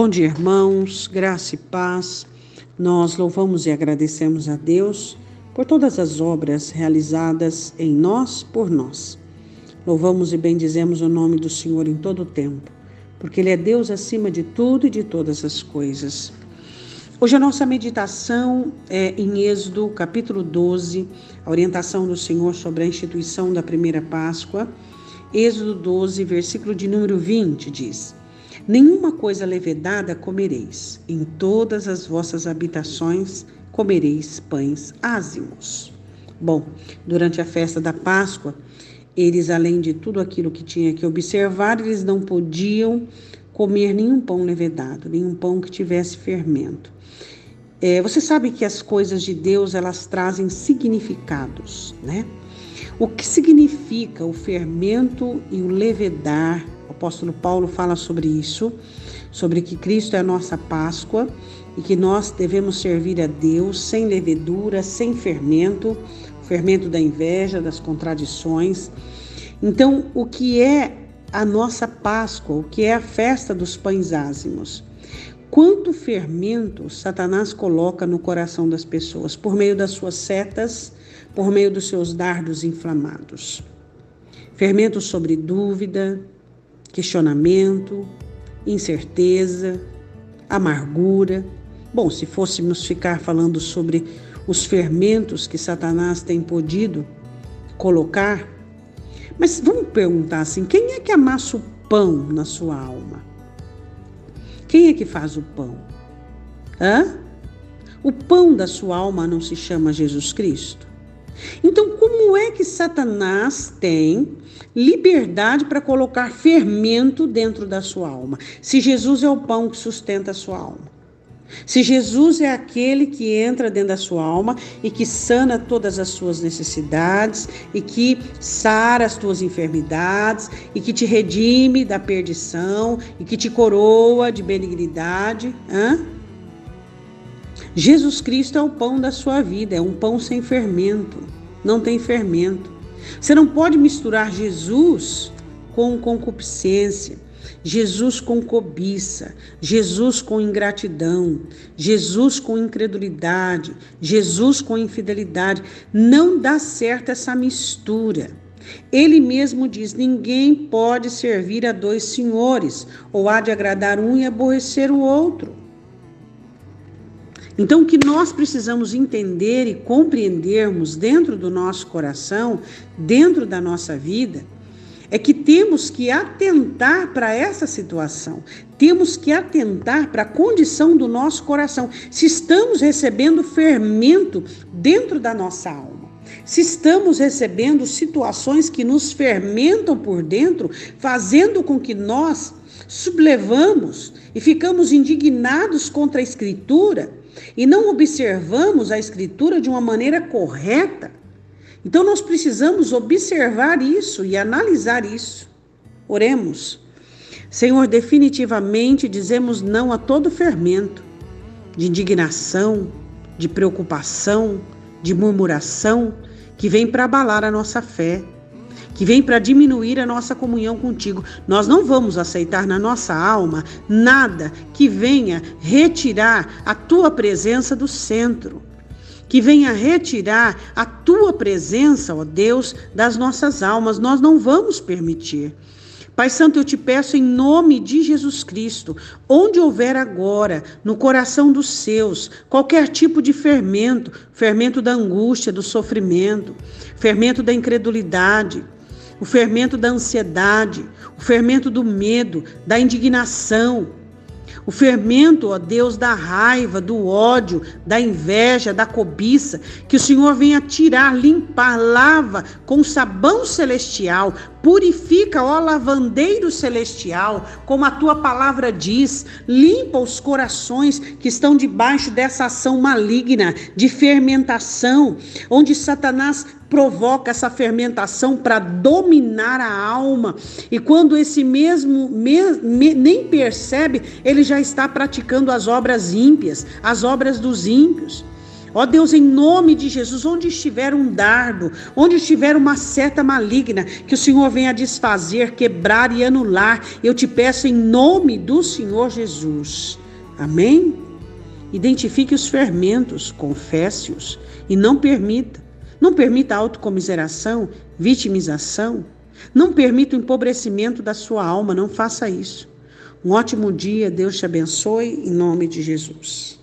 Bom dia, irmãos, graça e paz. Nós louvamos e agradecemos a Deus por todas as obras realizadas em nós por nós. Louvamos e bendizemos o nome do Senhor em todo o tempo, porque Ele é Deus acima de tudo e de todas as coisas. Hoje a nossa meditação é em Êxodo, capítulo 12, a orientação do Senhor sobre a instituição da primeira Páscoa. Êxodo 12, versículo de número 20 diz: Nenhuma coisa levedada comereis, em todas as vossas habitações comereis pães ázimos. Bom, durante a festa da Páscoa, eles, além de tudo aquilo que tinha que observar, eles não podiam comer nenhum pão levedado, nenhum pão que tivesse fermento. É, você sabe que as coisas de Deus elas trazem significados, né? O que significa o fermento e o levedar o apóstolo Paulo fala sobre isso, sobre que Cristo é a nossa Páscoa e que nós devemos servir a Deus sem levedura, sem fermento, fermento da inveja, das contradições. Então, o que é a nossa Páscoa, o que é a festa dos pães ázimos? Quanto fermento Satanás coloca no coração das pessoas por meio das suas setas, por meio dos seus dardos inflamados? Fermento sobre dúvida, questionamento, incerteza, amargura. Bom, se fôssemos ficar falando sobre os fermentos que Satanás tem podido colocar, mas vamos perguntar assim: quem é que amassa o pão na sua alma? Quem é que faz o pão? Hã? O pão da sua alma não se chama Jesus Cristo? Então, como é que Satanás tem liberdade para colocar fermento dentro da sua alma? Se Jesus é o pão que sustenta a sua alma. Se Jesus é aquele que entra dentro da sua alma e que sana todas as suas necessidades e que sara as tuas enfermidades e que te redime da perdição e que te coroa de benignidade, hã? Jesus Cristo é o pão da sua vida, é um pão sem fermento, não tem fermento. Você não pode misturar Jesus com concupiscência, Jesus com cobiça, Jesus com ingratidão, Jesus com incredulidade, Jesus com infidelidade. Não dá certo essa mistura. Ele mesmo diz: ninguém pode servir a dois senhores, ou há de agradar um e aborrecer o outro. Então, o que nós precisamos entender e compreendermos dentro do nosso coração, dentro da nossa vida, é que temos que atentar para essa situação, temos que atentar para a condição do nosso coração, se estamos recebendo fermento dentro da nossa alma. Se estamos recebendo situações que nos fermentam por dentro, fazendo com que nós sublevamos e ficamos indignados contra a Escritura, e não observamos a Escritura de uma maneira correta, então nós precisamos observar isso e analisar isso. Oremos. Senhor, definitivamente dizemos não a todo fermento de indignação, de preocupação, de murmuração que vem para abalar a nossa fé que vem para diminuir a nossa comunhão contigo. Nós não vamos aceitar na nossa alma nada que venha retirar a tua presença do centro. Que venha retirar a tua presença, ó Deus, das nossas almas. Nós não vamos permitir. Pai Santo, eu te peço em nome de Jesus Cristo, onde houver agora, no coração dos seus, qualquer tipo de fermento, fermento da angústia, do sofrimento, fermento da incredulidade, o fermento da ansiedade, o fermento do medo, da indignação, o fermento, ó Deus, da raiva, do ódio, da inveja, da cobiça, que o Senhor venha tirar, limpar, lava com sabão celestial, purifica, ó lavandeiro celestial, como a tua palavra diz, limpa os corações que estão debaixo dessa ação maligna de fermentação, onde Satanás provoca essa fermentação para dominar a alma. E quando esse mesmo me, me, nem percebe, ele já está praticando as obras ímpias, as obras dos ímpios. Ó Deus, em nome de Jesus, onde estiver um dardo, onde estiver uma seta maligna, que o Senhor venha desfazer, quebrar e anular. Eu te peço em nome do Senhor Jesus. Amém? Identifique os fermentos, confesse-os e não permita. Não permita autocomiseração, vitimização. Não permita o empobrecimento da sua alma, não faça isso. Um ótimo dia, Deus te abençoe, em nome de Jesus.